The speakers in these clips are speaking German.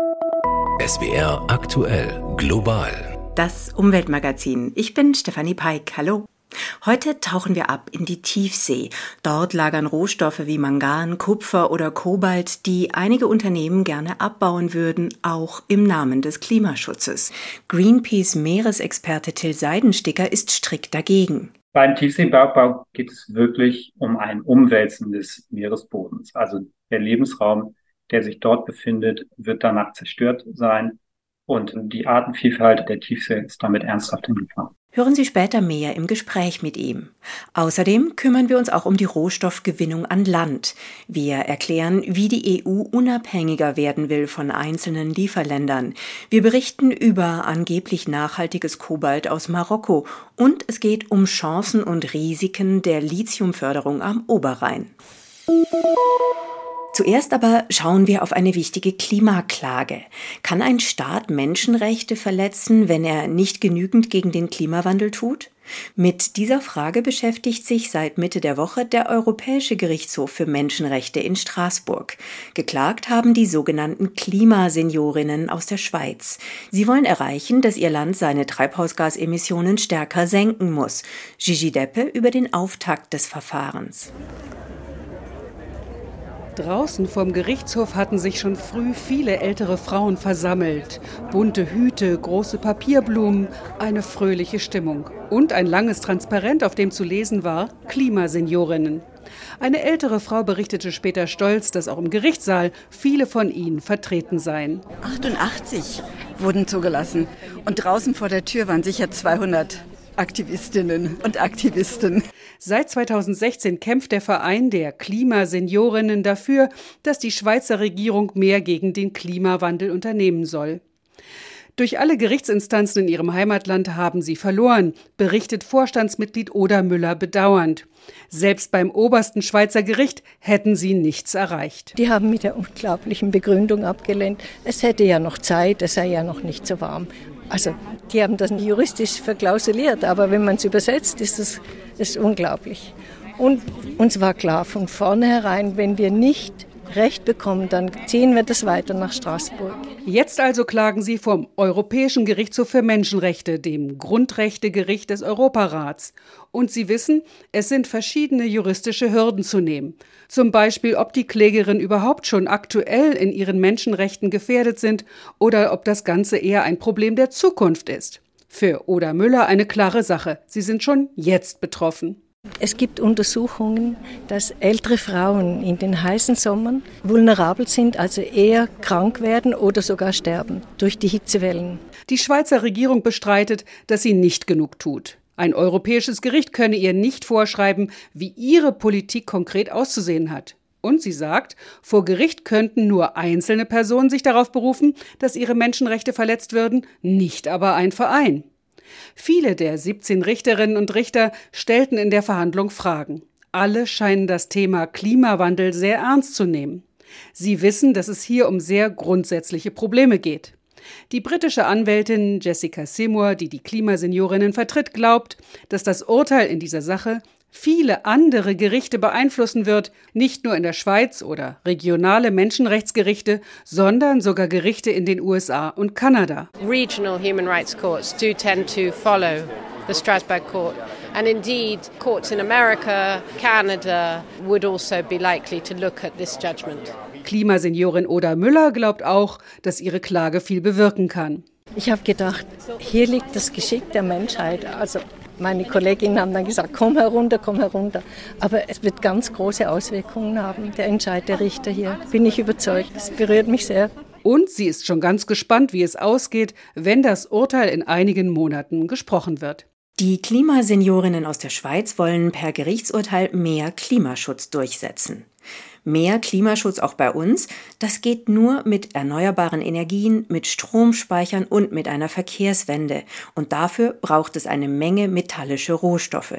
SWR aktuell global. Das Umweltmagazin. Ich bin Stefanie Peik. Hallo. Heute tauchen wir ab in die Tiefsee. Dort lagern Rohstoffe wie Mangan, Kupfer oder Kobalt, die einige Unternehmen gerne abbauen würden, auch im Namen des Klimaschutzes. Greenpeace Meeresexperte Till Seidensticker ist strikt dagegen. Beim Tiefseebergbau geht es wirklich um ein Umwälzen des Meeresbodens. Also der Lebensraum, der sich dort befindet, wird danach zerstört sein und die Artenvielfalt der Tiefsee ist damit ernsthaft in Gefahr. Hören Sie später mehr im Gespräch mit ihm. Außerdem kümmern wir uns auch um die Rohstoffgewinnung an Land. Wir erklären, wie die EU unabhängiger werden will von einzelnen Lieferländern. Wir berichten über angeblich nachhaltiges Kobalt aus Marokko und es geht um Chancen und Risiken der Lithiumförderung am Oberrhein. Zuerst aber schauen wir auf eine wichtige Klimaklage. Kann ein Staat Menschenrechte verletzen, wenn er nicht genügend gegen den Klimawandel tut? Mit dieser Frage beschäftigt sich seit Mitte der Woche der Europäische Gerichtshof für Menschenrechte in Straßburg. Geklagt haben die sogenannten Klimaseniorinnen aus der Schweiz. Sie wollen erreichen, dass ihr Land seine Treibhausgasemissionen stärker senken muss. Gigi Deppe über den Auftakt des Verfahrens. Draußen vorm Gerichtshof hatten sich schon früh viele ältere Frauen versammelt. Bunte Hüte, große Papierblumen, eine fröhliche Stimmung. Und ein langes Transparent, auf dem zu lesen war Klimaseniorinnen. Eine ältere Frau berichtete später stolz, dass auch im Gerichtssaal viele von ihnen vertreten seien. 88 wurden zugelassen und draußen vor der Tür waren sicher 200 Aktivistinnen und Aktivisten. Seit 2016 kämpft der Verein der Klimaseniorinnen dafür, dass die Schweizer Regierung mehr gegen den Klimawandel unternehmen soll. Durch alle Gerichtsinstanzen in ihrem Heimatland haben sie verloren, berichtet Vorstandsmitglied Oda Müller bedauernd. Selbst beim obersten Schweizer Gericht hätten sie nichts erreicht. Die haben mit der unglaublichen Begründung abgelehnt, es hätte ja noch Zeit, es sei ja noch nicht so warm. Also die haben das juristisch verklausuliert, aber wenn man es übersetzt, ist das ist unglaublich. Und uns war klar von vornherein, wenn wir nicht Recht bekommen, dann ziehen wir das weiter nach Straßburg. Jetzt also klagen Sie vom Europäischen Gerichtshof für Menschenrechte, dem Grundrechtegericht des Europarats. Und Sie wissen, es sind verschiedene juristische Hürden zu nehmen. Zum Beispiel, ob die Klägerin überhaupt schon aktuell in ihren Menschenrechten gefährdet sind oder ob das Ganze eher ein Problem der Zukunft ist. Für Oda Müller eine klare Sache. Sie sind schon jetzt betroffen. Es gibt Untersuchungen, dass ältere Frauen in den heißen Sommern vulnerabel sind, also eher krank werden oder sogar sterben durch die Hitzewellen. Die Schweizer Regierung bestreitet, dass sie nicht genug tut. Ein europäisches Gericht könne ihr nicht vorschreiben, wie ihre Politik konkret auszusehen hat. Und sie sagt, vor Gericht könnten nur einzelne Personen sich darauf berufen, dass ihre Menschenrechte verletzt würden, nicht aber ein Verein. Viele der 17 Richterinnen und Richter stellten in der Verhandlung Fragen. Alle scheinen das Thema Klimawandel sehr ernst zu nehmen. Sie wissen, dass es hier um sehr grundsätzliche Probleme geht. Die britische Anwältin Jessica Seymour, die die Klimaseniorinnen vertritt, glaubt, dass das Urteil in dieser Sache viele andere Gerichte beeinflussen wird, nicht nur in der Schweiz oder regionale Menschenrechtsgerichte, sondern sogar Gerichte in den USA und Kanada. Regional human rights courts do tend to follow the Strasbourg court. And indeed, courts in America, Canada would also be likely to look at this judgment. Klimaseniorin Oda Müller glaubt auch, dass ihre Klage viel bewirken kann. Ich habe gedacht, hier liegt das Geschick der Menschheit. Also meine Kolleginnen haben dann gesagt, komm herunter, komm herunter. Aber es wird ganz große Auswirkungen haben, der Entscheid der Richter hier. Bin ich überzeugt. Es berührt mich sehr. Und sie ist schon ganz gespannt, wie es ausgeht, wenn das Urteil in einigen Monaten gesprochen wird. Die Klimaseniorinnen aus der Schweiz wollen per Gerichtsurteil mehr Klimaschutz durchsetzen. Mehr Klimaschutz auch bei uns, das geht nur mit erneuerbaren Energien, mit Stromspeichern und mit einer Verkehrswende. Und dafür braucht es eine Menge metallische Rohstoffe.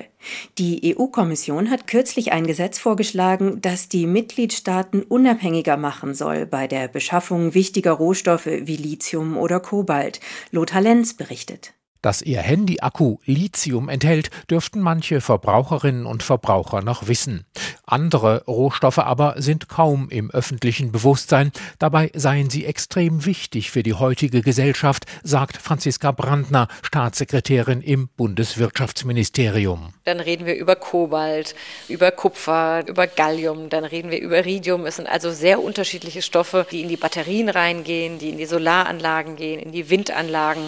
Die EU-Kommission hat kürzlich ein Gesetz vorgeschlagen, das die Mitgliedstaaten unabhängiger machen soll bei der Beschaffung wichtiger Rohstoffe wie Lithium oder Kobalt. Lothar Lenz berichtet. Dass ihr Handy-Akku Lithium enthält, dürften manche Verbraucherinnen und Verbraucher noch wissen. Andere Rohstoffe aber sind kaum im öffentlichen Bewusstsein. Dabei seien sie extrem wichtig für die heutige Gesellschaft, sagt Franziska Brandner, Staatssekretärin im Bundeswirtschaftsministerium. Dann reden wir über Kobalt, über Kupfer, über Gallium, dann reden wir über Iridium. Es sind also sehr unterschiedliche Stoffe, die in die Batterien reingehen, die in die Solaranlagen gehen, in die Windanlagen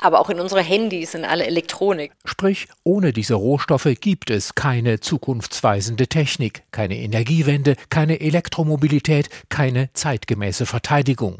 aber auch in unsere Handys, in alle Elektronik. Sprich, ohne diese Rohstoffe gibt es keine zukunftsweisende Technik, keine Energiewende, keine Elektromobilität, keine zeitgemäße Verteidigung.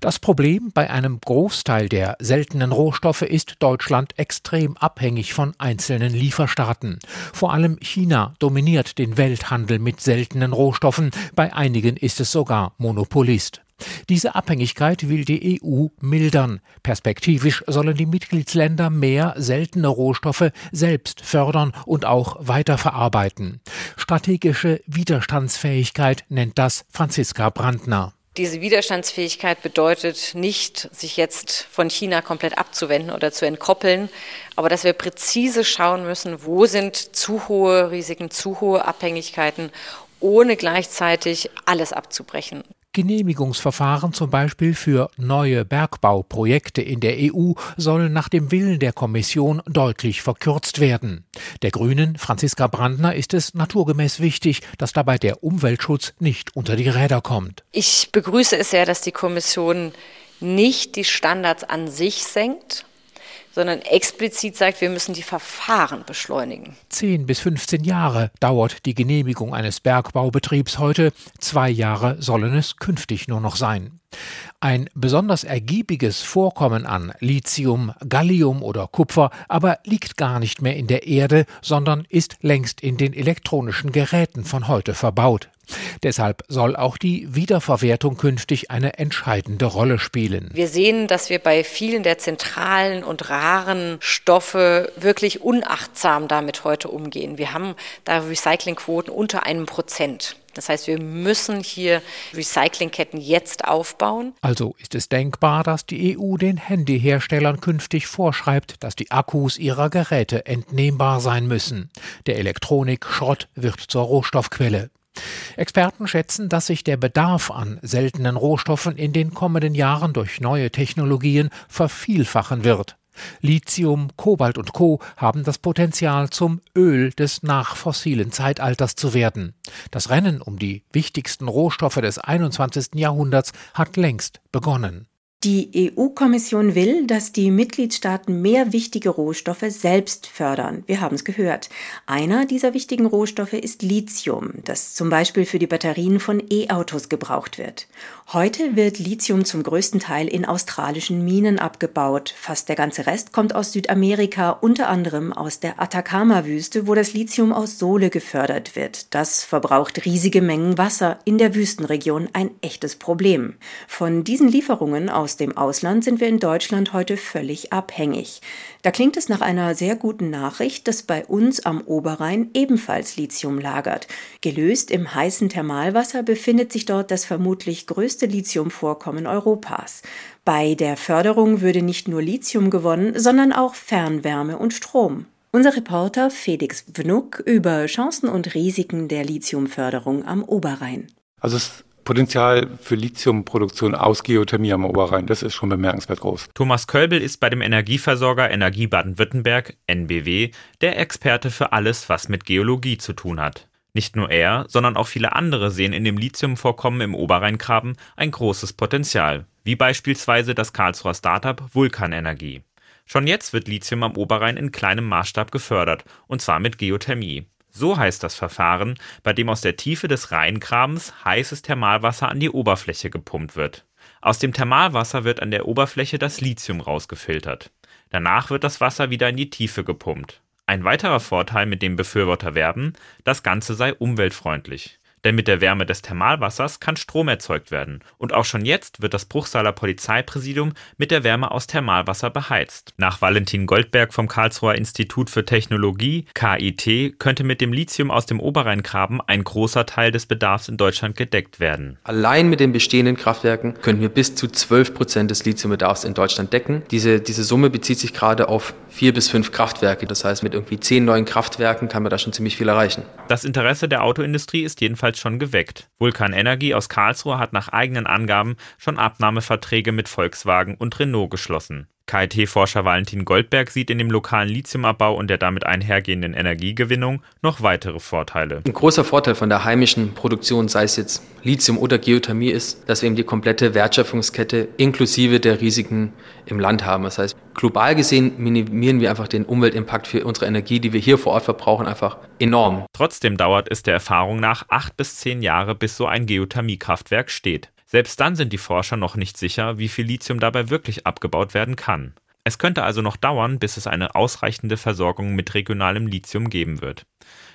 Das Problem bei einem Großteil der seltenen Rohstoffe ist Deutschland extrem abhängig von einzelnen Lieferstaaten. Vor allem China dominiert den Welthandel mit seltenen Rohstoffen, bei einigen ist es sogar Monopolist. Diese Abhängigkeit will die EU mildern. Perspektivisch sollen die Mitgliedsländer mehr seltene Rohstoffe selbst fördern und auch weiterverarbeiten. Strategische Widerstandsfähigkeit nennt das Franziska Brandner. Diese Widerstandsfähigkeit bedeutet nicht, sich jetzt von China komplett abzuwenden oder zu entkoppeln, aber dass wir präzise schauen müssen, wo sind zu hohe Risiken, zu hohe Abhängigkeiten, ohne gleichzeitig alles abzubrechen. Genehmigungsverfahren zum Beispiel für neue Bergbauprojekte in der EU sollen nach dem Willen der Kommission deutlich verkürzt werden. Der Grünen Franziska Brandner ist es naturgemäß wichtig, dass dabei der Umweltschutz nicht unter die Räder kommt. Ich begrüße es sehr, dass die Kommission nicht die Standards an sich senkt, sondern explizit sagt, wir müssen die Verfahren beschleunigen. 10 bis 15 Jahre dauert die Genehmigung eines Bergbaubetriebs heute, zwei Jahre sollen es künftig nur noch sein. Ein besonders ergiebiges Vorkommen an Lithium, Gallium oder Kupfer aber liegt gar nicht mehr in der Erde, sondern ist längst in den elektronischen Geräten von heute verbaut. Deshalb soll auch die Wiederverwertung künftig eine entscheidende Rolle spielen. Wir sehen, dass wir bei vielen der zentralen und raren Stoffe wirklich unachtsam damit heute umgehen. Wir haben da Recyclingquoten unter einem Prozent. Das heißt, wir müssen hier Recyclingketten jetzt aufbauen. Also ist es denkbar, dass die EU den Handyherstellern künftig vorschreibt, dass die Akkus ihrer Geräte entnehmbar sein müssen. Der Elektronikschrott wird zur Rohstoffquelle. Experten schätzen, dass sich der Bedarf an seltenen Rohstoffen in den kommenden Jahren durch neue Technologien vervielfachen wird. Lithium, Kobalt und Co. haben das Potenzial, zum Öl des nachfossilen Zeitalters zu werden. Das Rennen um die wichtigsten Rohstoffe des 21. Jahrhunderts hat längst begonnen. Die EU-Kommission will, dass die Mitgliedstaaten mehr wichtige Rohstoffe selbst fördern. Wir haben es gehört. Einer dieser wichtigen Rohstoffe ist Lithium, das zum Beispiel für die Batterien von E-Autos gebraucht wird. Heute wird Lithium zum größten Teil in australischen Minen abgebaut. Fast der ganze Rest kommt aus Südamerika, unter anderem aus der Atacama-Wüste, wo das Lithium aus Sohle gefördert wird. Das verbraucht riesige Mengen Wasser in der Wüstenregion, ein echtes Problem. Von diesen Lieferungen aus aus dem Ausland sind wir in Deutschland heute völlig abhängig. Da klingt es nach einer sehr guten Nachricht, dass bei uns am Oberrhein ebenfalls Lithium lagert. Gelöst im heißen Thermalwasser befindet sich dort das vermutlich größte Lithiumvorkommen Europas. Bei der Förderung würde nicht nur Lithium gewonnen, sondern auch Fernwärme und Strom. Unser Reporter Felix Wnuck über Chancen und Risiken der Lithiumförderung am Oberrhein. Also es Potenzial für Lithiumproduktion aus Geothermie am Oberrhein, das ist schon bemerkenswert groß. Thomas Kölbel ist bei dem Energieversorger Energie Baden-Württemberg, NBW, der Experte für alles, was mit Geologie zu tun hat. Nicht nur er, sondern auch viele andere sehen in dem Lithiumvorkommen im Oberrheingraben ein großes Potenzial, wie beispielsweise das Karlsruher Startup Vulkanenergie. Schon jetzt wird Lithium am Oberrhein in kleinem Maßstab gefördert, und zwar mit Geothermie. So heißt das Verfahren, bei dem aus der Tiefe des Rheingrabens heißes Thermalwasser an die Oberfläche gepumpt wird. Aus dem Thermalwasser wird an der Oberfläche das Lithium rausgefiltert. Danach wird das Wasser wieder in die Tiefe gepumpt. Ein weiterer Vorteil, mit dem Befürworter werben, das Ganze sei umweltfreundlich. Denn mit der Wärme des Thermalwassers kann Strom erzeugt werden. Und auch schon jetzt wird das Bruchsaler Polizeipräsidium mit der Wärme aus Thermalwasser beheizt. Nach Valentin Goldberg vom Karlsruher Institut für Technologie, KIT, könnte mit dem Lithium aus dem Oberrheingraben ein großer Teil des Bedarfs in Deutschland gedeckt werden. Allein mit den bestehenden Kraftwerken könnten wir bis zu 12 Prozent des Lithiumbedarfs in Deutschland decken. Diese, diese Summe bezieht sich gerade auf vier bis fünf Kraftwerke. Das heißt, mit irgendwie zehn neuen Kraftwerken kann man da schon ziemlich viel erreichen. Das Interesse der Autoindustrie ist jedenfalls schon geweckt. Vulkan Energy aus Karlsruhe hat nach eigenen Angaben schon Abnahmeverträge mit Volkswagen und Renault geschlossen. KIT-Forscher Valentin Goldberg sieht in dem lokalen Lithiumabbau und der damit einhergehenden Energiegewinnung noch weitere Vorteile. Ein großer Vorteil von der heimischen Produktion, sei es jetzt Lithium oder Geothermie, ist, dass wir eben die komplette Wertschöpfungskette inklusive der Risiken im Land haben. Das heißt, global gesehen minimieren wir einfach den Umweltimpact für unsere Energie, die wir hier vor Ort verbrauchen, einfach enorm. Trotzdem dauert es der Erfahrung nach acht bis zehn Jahre, bis so ein Geothermiekraftwerk steht. Selbst dann sind die Forscher noch nicht sicher, wie viel Lithium dabei wirklich abgebaut werden kann. Es könnte also noch dauern, bis es eine ausreichende Versorgung mit regionalem Lithium geben wird.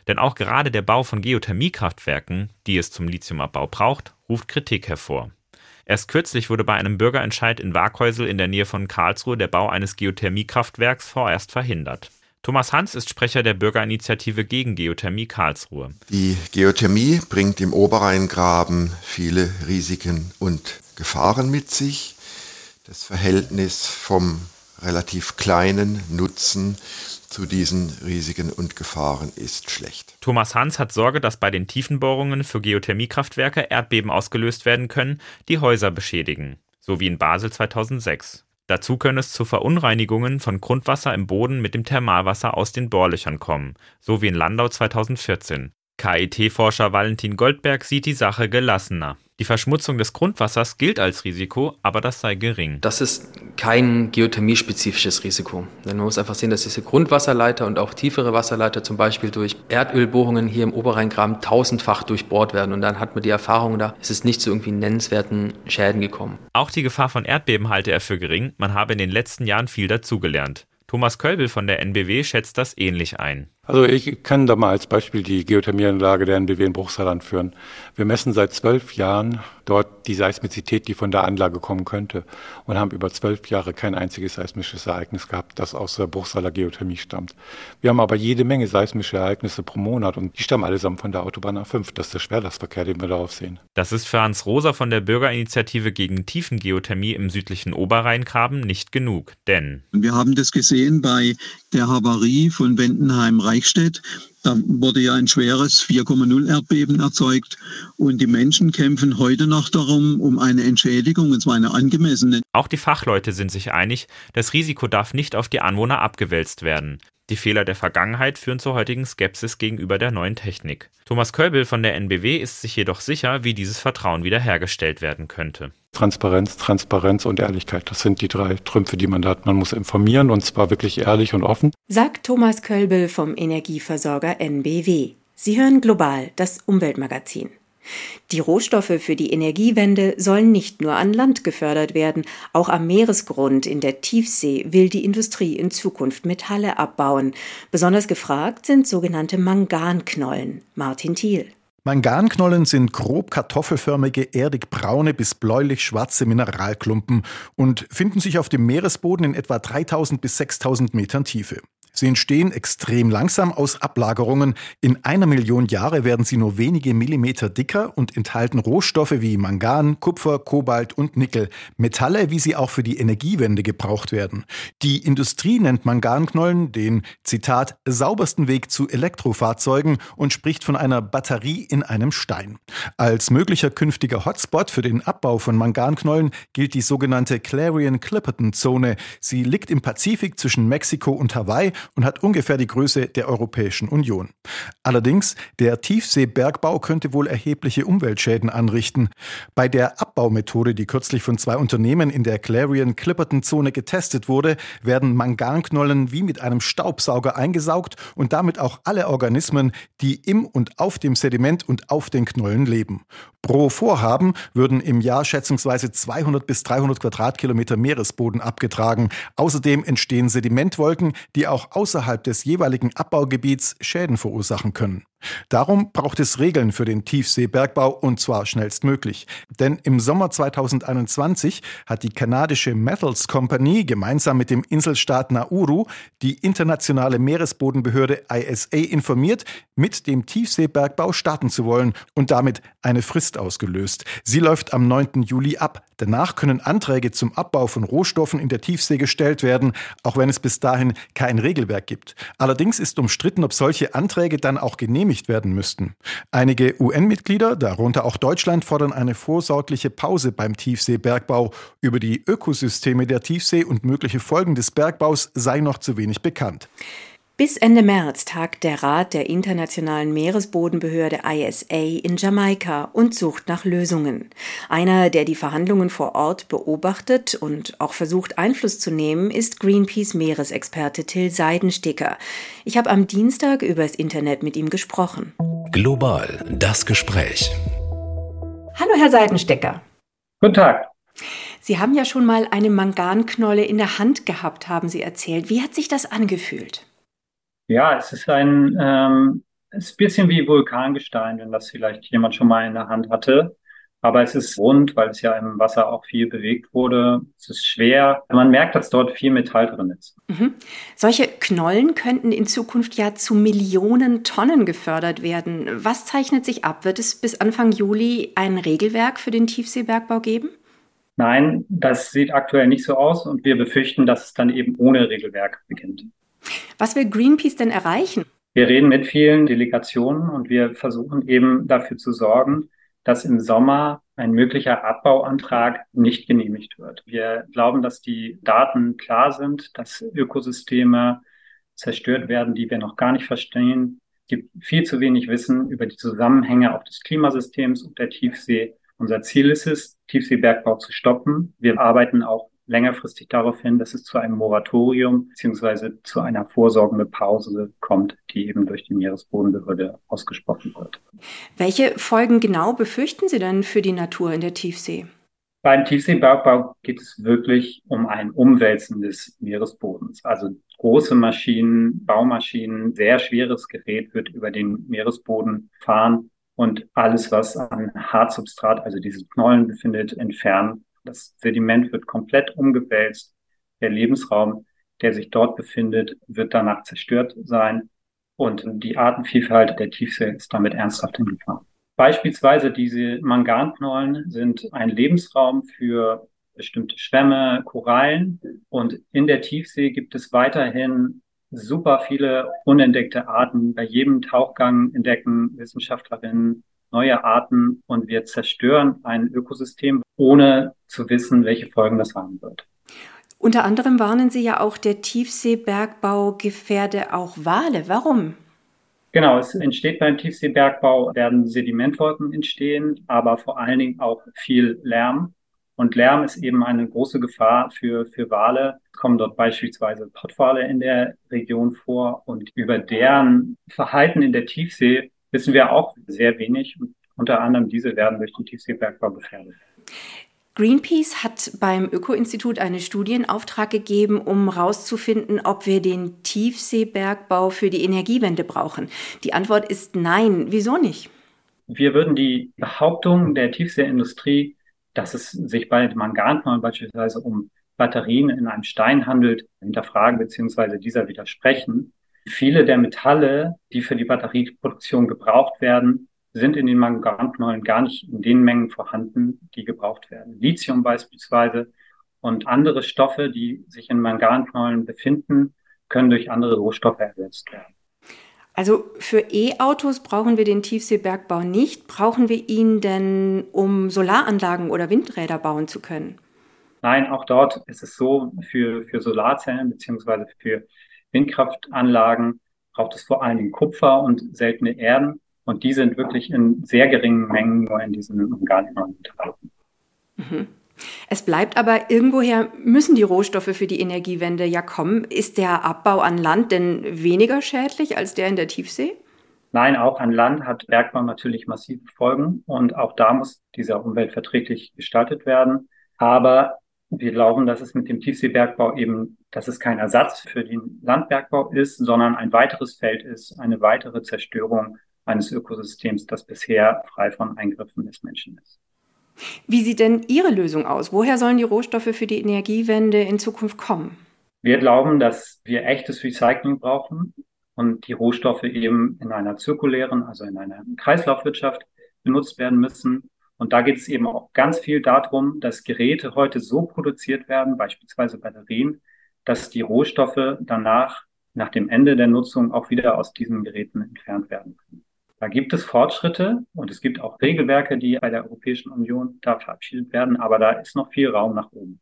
Denn auch gerade der Bau von Geothermiekraftwerken, die es zum Lithiumabbau braucht, ruft Kritik hervor. Erst kürzlich wurde bei einem Bürgerentscheid in Waghäusel in der Nähe von Karlsruhe der Bau eines Geothermiekraftwerks vorerst verhindert. Thomas Hans ist Sprecher der Bürgerinitiative gegen Geothermie Karlsruhe. Die Geothermie bringt im Oberrheingraben viele Risiken und Gefahren mit sich. Das Verhältnis vom relativ kleinen Nutzen zu diesen Risiken und Gefahren ist schlecht. Thomas Hans hat Sorge, dass bei den Tiefenbohrungen für Geothermiekraftwerke Erdbeben ausgelöst werden können, die Häuser beschädigen, so wie in Basel 2006. Dazu könne es zu Verunreinigungen von Grundwasser im Boden mit dem Thermalwasser aus den Bohrlöchern kommen, so wie in Landau 2014. KIT-Forscher Valentin Goldberg sieht die Sache gelassener. Die Verschmutzung des Grundwassers gilt als Risiko, aber das sei gering. Das ist kein geothermiespezifisches Risiko. Denn man muss einfach sehen, dass diese Grundwasserleiter und auch tiefere Wasserleiter zum Beispiel durch Erdölbohrungen hier im Oberrheingraben tausendfach durchbohrt werden. Und dann hat man die Erfahrung, da ist es nicht zu irgendwie nennenswerten Schäden gekommen. Auch die Gefahr von Erdbeben halte er für gering. Man habe in den letzten Jahren viel dazugelernt. Thomas Kölbel von der NBW schätzt das ähnlich ein. Also ich kann da mal als Beispiel die Geothermieanlage der NBW in Bruchsal führen. Wir messen seit zwölf Jahren dort die Seismizität, die von der Anlage kommen könnte und haben über zwölf Jahre kein einziges seismisches Ereignis gehabt, das aus der Bruchsaler Geothermie stammt. Wir haben aber jede Menge seismische Ereignisse pro Monat und die stammen allesamt von der Autobahn A5. Das ist der Schwerlastverkehr, den wir darauf sehen. Das ist für Hans Rosa von der Bürgerinitiative gegen Tiefengeothermie im südlichen Oberrheingraben nicht genug, denn wir haben das gesehen bei der Havarie von Wendenheim Reichstätt. Da wurde ja ein schweres 4,0 Erdbeben erzeugt und die Menschen kämpfen heute noch darum, um eine Entschädigung, und zwar eine angemessene. Auch die Fachleute sind sich einig, das Risiko darf nicht auf die Anwohner abgewälzt werden. Die Fehler der Vergangenheit führen zur heutigen Skepsis gegenüber der neuen Technik. Thomas Kölbel von der NBW ist sich jedoch sicher, wie dieses Vertrauen wiederhergestellt werden könnte. Transparenz, Transparenz und Ehrlichkeit. Das sind die drei Trümpfe, die man da hat. Man muss informieren und zwar wirklich ehrlich und offen. Sagt Thomas Kölbel vom Energieversorger NBW. Sie hören global das Umweltmagazin. Die Rohstoffe für die Energiewende sollen nicht nur an Land gefördert werden, auch am Meeresgrund in der Tiefsee will die Industrie in Zukunft Metalle abbauen. Besonders gefragt sind sogenannte Manganknollen. Martin Thiel. Manganknollen sind grob kartoffelförmige, erdig-braune bis bläulich-schwarze Mineralklumpen und finden sich auf dem Meeresboden in etwa 3000 bis 6000 Metern Tiefe. Sie entstehen extrem langsam aus Ablagerungen. In einer Million Jahre werden sie nur wenige Millimeter dicker und enthalten Rohstoffe wie Mangan, Kupfer, Kobalt und Nickel. Metalle, wie sie auch für die Energiewende gebraucht werden. Die Industrie nennt Manganknollen den, Zitat, saubersten Weg zu Elektrofahrzeugen und spricht von einer Batterie in einem Stein. Als möglicher künftiger Hotspot für den Abbau von Manganknollen gilt die sogenannte Clarion-Clipperton-Zone. Sie liegt im Pazifik zwischen Mexiko und Hawaii und hat ungefähr die Größe der Europäischen Union. Allerdings, der Tiefseebergbau könnte wohl erhebliche Umweltschäden anrichten. Bei der Abbaumethode, die kürzlich von zwei Unternehmen in der Clarion-Clipperton-Zone getestet wurde, werden Manganknollen wie mit einem Staubsauger eingesaugt und damit auch alle Organismen, die im und auf dem Sediment und auf den Knollen leben. Pro Vorhaben würden im Jahr schätzungsweise 200 bis 300 Quadratkilometer Meeresboden abgetragen. Außerdem entstehen Sedimentwolken, die auch außerhalb des jeweiligen Abbaugebiets Schäden verursachen können. Darum braucht es Regeln für den Tiefseebergbau und zwar schnellstmöglich. Denn im Sommer 2021 hat die kanadische Metals Company gemeinsam mit dem Inselstaat Nauru die internationale Meeresbodenbehörde ISA informiert, mit dem Tiefseebergbau starten zu wollen und damit eine Frist ausgelöst. Sie läuft am 9. Juli ab. Danach können Anträge zum Abbau von Rohstoffen in der Tiefsee gestellt werden, auch wenn es bis dahin kein Regelwerk gibt. Allerdings ist umstritten, ob solche Anträge dann auch genehmigt werden müssten. Einige UN-Mitglieder, darunter auch Deutschland, fordern eine vorsorgliche Pause beim Tiefseebergbau. Über die Ökosysteme der Tiefsee und mögliche Folgen des Bergbaus sei noch zu wenig bekannt. Bis Ende März tagt der Rat der Internationalen Meeresbodenbehörde ISA in Jamaika und sucht nach Lösungen. Einer, der die Verhandlungen vor Ort beobachtet und auch versucht Einfluss zu nehmen, ist Greenpeace Meeresexperte Till Seidensticker. Ich habe am Dienstag übers Internet mit ihm gesprochen. Global das Gespräch. Hallo Herr Seidensticker. Guten Tag. Sie haben ja schon mal eine Manganknolle in der Hand gehabt, haben Sie erzählt. Wie hat sich das angefühlt? Ja, es ist ein, ähm, es ist ein bisschen wie Vulkangestein, wenn das vielleicht jemand schon mal in der Hand hatte. Aber es ist rund, weil es ja im Wasser auch viel bewegt wurde. Es ist schwer. Man merkt, dass dort viel Metall drin ist. Mhm. Solche Knollen könnten in Zukunft ja zu Millionen Tonnen gefördert werden. Was zeichnet sich ab? Wird es bis Anfang Juli ein Regelwerk für den Tiefseebergbau geben? Nein, das sieht aktuell nicht so aus und wir befürchten, dass es dann eben ohne Regelwerk beginnt. Was will Greenpeace denn erreichen? Wir reden mit vielen Delegationen und wir versuchen eben dafür zu sorgen, dass im Sommer ein möglicher Abbauantrag nicht genehmigt wird. Wir glauben, dass die Daten klar sind, dass Ökosysteme zerstört werden, die wir noch gar nicht verstehen. Es gibt viel zu wenig Wissen über die Zusammenhänge auch des Klimasystems und der Tiefsee. Unser Ziel ist es, Tiefseebergbau zu stoppen. Wir arbeiten auch längerfristig darauf hin, dass es zu einem Moratorium beziehungsweise zu einer vorsorgenden Pause kommt, die eben durch die Meeresbodenbehörde ausgesprochen wird. Welche Folgen genau befürchten Sie denn für die Natur in der Tiefsee? Beim Tiefseebergbau geht es wirklich um ein Umwälzen des Meeresbodens. Also große Maschinen, Baumaschinen, sehr schweres Gerät wird über den Meeresboden fahren und alles, was an Hartsubstrat, also dieses Knollen befindet, entfernen das Sediment wird komplett umgewälzt. Der Lebensraum, der sich dort befindet, wird danach zerstört sein. Und die Artenvielfalt der Tiefsee ist damit ernsthaft in Gefahr. Beispielsweise diese Manganknollen sind ein Lebensraum für bestimmte Schwämme, Korallen. Und in der Tiefsee gibt es weiterhin super viele unentdeckte Arten. Bei jedem Tauchgang entdecken Wissenschaftlerinnen neue Arten und wir zerstören ein Ökosystem, ohne zu wissen, welche Folgen das haben wird. Unter anderem warnen Sie ja auch, der Tiefseebergbau gefährde auch Wale. Warum? Genau, es entsteht beim Tiefseebergbau, werden Sedimentwolken entstehen, aber vor allen Dingen auch viel Lärm. Und Lärm ist eben eine große Gefahr für, für Wale. Es kommen dort beispielsweise Pottwale in der Region vor und über deren Verhalten in der Tiefsee wissen wir auch sehr wenig. Unter anderem diese werden durch den Tiefseebergbau gefährdet. Greenpeace hat beim Öko-Institut einen Studienauftrag gegeben, um herauszufinden, ob wir den Tiefseebergbau für die Energiewende brauchen. Die Antwort ist nein. Wieso nicht? Wir würden die Behauptung der Tiefseeindustrie, dass es sich bei Manganknollen beispielsweise um Batterien in einem Stein handelt, hinterfragen bzw. dieser widersprechen. Viele der Metalle, die für die Batterieproduktion gebraucht werden, sind in den Manganknollen gar nicht in den Mengen vorhanden, die gebraucht werden. Lithium beispielsweise und andere Stoffe, die sich in Manganknollen befinden, können durch andere Rohstoffe ersetzt werden. Also für E-Autos brauchen wir den Tiefseebergbau nicht. Brauchen wir ihn denn, um Solaranlagen oder Windräder bauen zu können? Nein, auch dort ist es so, für, für Solarzellen beziehungsweise für Windkraftanlagen braucht es vor allen Dingen Kupfer und seltene Erden. Und die sind wirklich in sehr geringen Mengen nur in diesen Organen enthalten. Mhm. Es bleibt aber irgendwoher müssen die Rohstoffe für die Energiewende ja kommen. Ist der Abbau an Land denn weniger schädlich als der in der Tiefsee? Nein, auch an Land hat Bergbau natürlich massive Folgen und auch da muss dieser umweltverträglich gestaltet werden. Aber wir glauben, dass es mit dem Tiefseebergbau eben, dass es kein Ersatz für den Landbergbau ist, sondern ein weiteres Feld ist, eine weitere Zerstörung eines Ökosystems, das bisher frei von Eingriffen des Menschen ist. Wie sieht denn Ihre Lösung aus? Woher sollen die Rohstoffe für die Energiewende in Zukunft kommen? Wir glauben, dass wir echtes Recycling brauchen und die Rohstoffe eben in einer zirkulären, also in einer Kreislaufwirtschaft benutzt werden müssen. Und da geht es eben auch ganz viel darum, dass Geräte heute so produziert werden, beispielsweise Batterien, dass die Rohstoffe danach, nach dem Ende der Nutzung, auch wieder aus diesen Geräten entfernt werden können. Da gibt es Fortschritte und es gibt auch Regelwerke, die bei der Europäischen Union da verabschiedet werden, aber da ist noch viel Raum nach oben.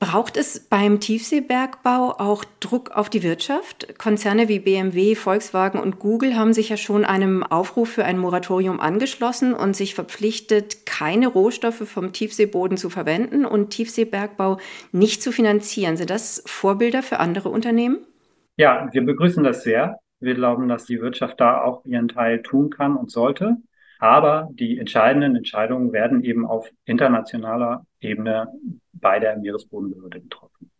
Braucht es beim Tiefseebergbau auch Druck auf die Wirtschaft? Konzerne wie BMW, Volkswagen und Google haben sich ja schon einem Aufruf für ein Moratorium angeschlossen und sich verpflichtet, keine Rohstoffe vom Tiefseeboden zu verwenden und Tiefseebergbau nicht zu finanzieren. Sind das Vorbilder für andere Unternehmen? Ja, wir begrüßen das sehr. Wir glauben, dass die Wirtschaft da auch ihren Teil tun kann und sollte. Aber die entscheidenden Entscheidungen werden eben auf internationaler Ebene bei der Meeresbodenbehörde getroffen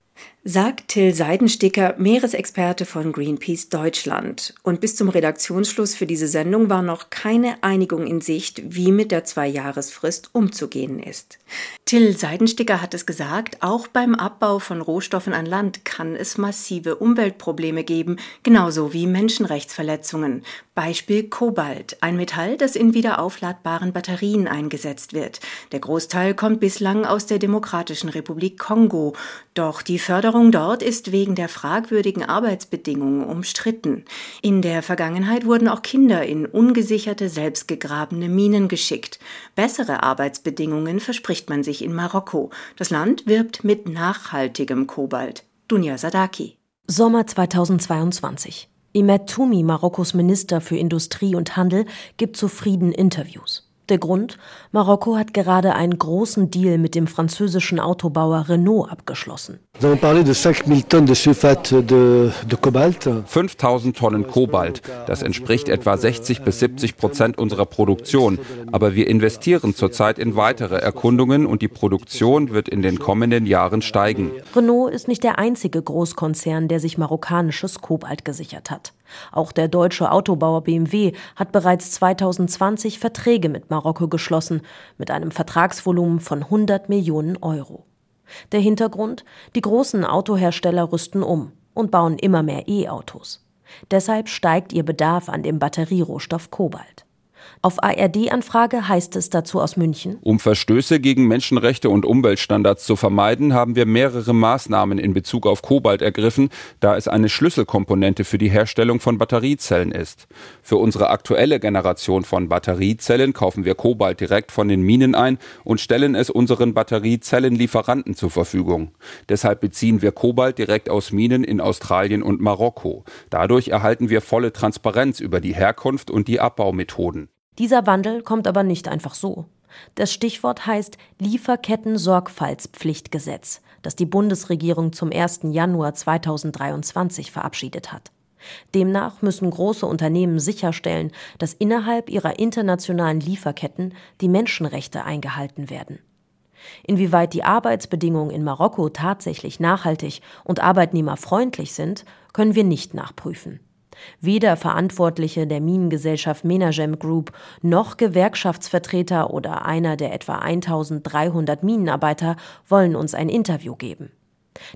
sagt Till Seidensticker, Meeresexperte von Greenpeace Deutschland. Und bis zum Redaktionsschluss für diese Sendung war noch keine Einigung in Sicht, wie mit der Zwei-Jahresfrist umzugehen ist. Till Seidensticker hat es gesagt, auch beim Abbau von Rohstoffen an Land kann es massive Umweltprobleme geben, genauso wie Menschenrechtsverletzungen. Beispiel Kobalt, ein Metall, das in wiederaufladbaren Batterien eingesetzt wird. Der Großteil kommt bislang aus der Demokratischen Republik Kongo. Doch die Förderung dort ist wegen der fragwürdigen Arbeitsbedingungen umstritten. In der Vergangenheit wurden auch Kinder in ungesicherte, selbstgegrabene Minen geschickt. Bessere Arbeitsbedingungen verspricht man sich in Marokko. Das Land wirbt mit nachhaltigem Kobalt. Dunja Sadaki. Sommer 2022. Imet Toumi, Marokkos Minister für Industrie und Handel, gibt zufrieden Interviews. Der Grund? Marokko hat gerade einen großen Deal mit dem französischen Autobauer Renault abgeschlossen. 5000 Tonnen Kobalt. Das entspricht etwa 60 bis 70 Prozent unserer Produktion. Aber wir investieren zurzeit in weitere Erkundungen und die Produktion wird in den kommenden Jahren steigen. Renault ist nicht der einzige Großkonzern, der sich marokkanisches Kobalt gesichert hat. Auch der deutsche Autobauer BMW hat bereits 2020 Verträge mit Marokko geschlossen, mit einem Vertragsvolumen von 100 Millionen Euro. Der Hintergrund? Die großen Autohersteller rüsten um und bauen immer mehr E-Autos. Deshalb steigt ihr Bedarf an dem Batterierohstoff Kobalt. Auf ARD-Anfrage heißt es dazu aus München. Um Verstöße gegen Menschenrechte und Umweltstandards zu vermeiden, haben wir mehrere Maßnahmen in Bezug auf Kobalt ergriffen, da es eine Schlüsselkomponente für die Herstellung von Batteriezellen ist. Für unsere aktuelle Generation von Batteriezellen kaufen wir Kobalt direkt von den Minen ein und stellen es unseren Batteriezellenlieferanten zur Verfügung. Deshalb beziehen wir Kobalt direkt aus Minen in Australien und Marokko. Dadurch erhalten wir volle Transparenz über die Herkunft und die Abbaumethoden. Dieser Wandel kommt aber nicht einfach so. Das Stichwort heißt Lieferketten-Sorgfaltspflichtgesetz, das die Bundesregierung zum 1. Januar 2023 verabschiedet hat. Demnach müssen große Unternehmen sicherstellen, dass innerhalb ihrer internationalen Lieferketten die Menschenrechte eingehalten werden. Inwieweit die Arbeitsbedingungen in Marokko tatsächlich nachhaltig und arbeitnehmerfreundlich sind, können wir nicht nachprüfen. Weder Verantwortliche der Minengesellschaft Menagem Group noch Gewerkschaftsvertreter oder einer der etwa 1300 Minenarbeiter wollen uns ein Interview geben.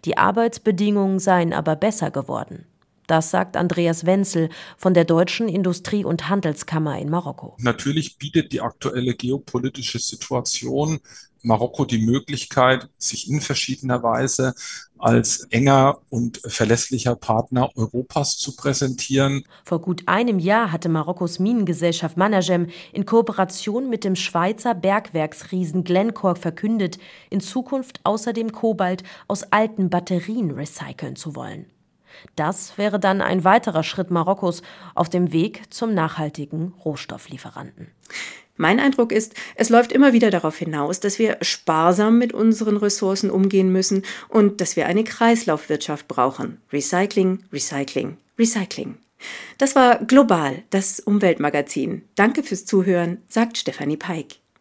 Die Arbeitsbedingungen seien aber besser geworden. Das sagt Andreas Wenzel von der Deutschen Industrie- und Handelskammer in Marokko. Natürlich bietet die aktuelle geopolitische Situation Marokko die Möglichkeit, sich in verschiedener Weise als enger und verlässlicher Partner Europas zu präsentieren. Vor gut einem Jahr hatte Marokkos Minengesellschaft Managem in Kooperation mit dem Schweizer Bergwerksriesen Glencore verkündet, in Zukunft außerdem Kobalt aus alten Batterien recyceln zu wollen. Das wäre dann ein weiterer Schritt Marokkos auf dem Weg zum nachhaltigen Rohstofflieferanten. Mein Eindruck ist, es läuft immer wieder darauf hinaus, dass wir sparsam mit unseren Ressourcen umgehen müssen und dass wir eine Kreislaufwirtschaft brauchen. Recycling, Recycling, Recycling. Das war Global, das Umweltmagazin. Danke fürs Zuhören, sagt Stefanie Peik.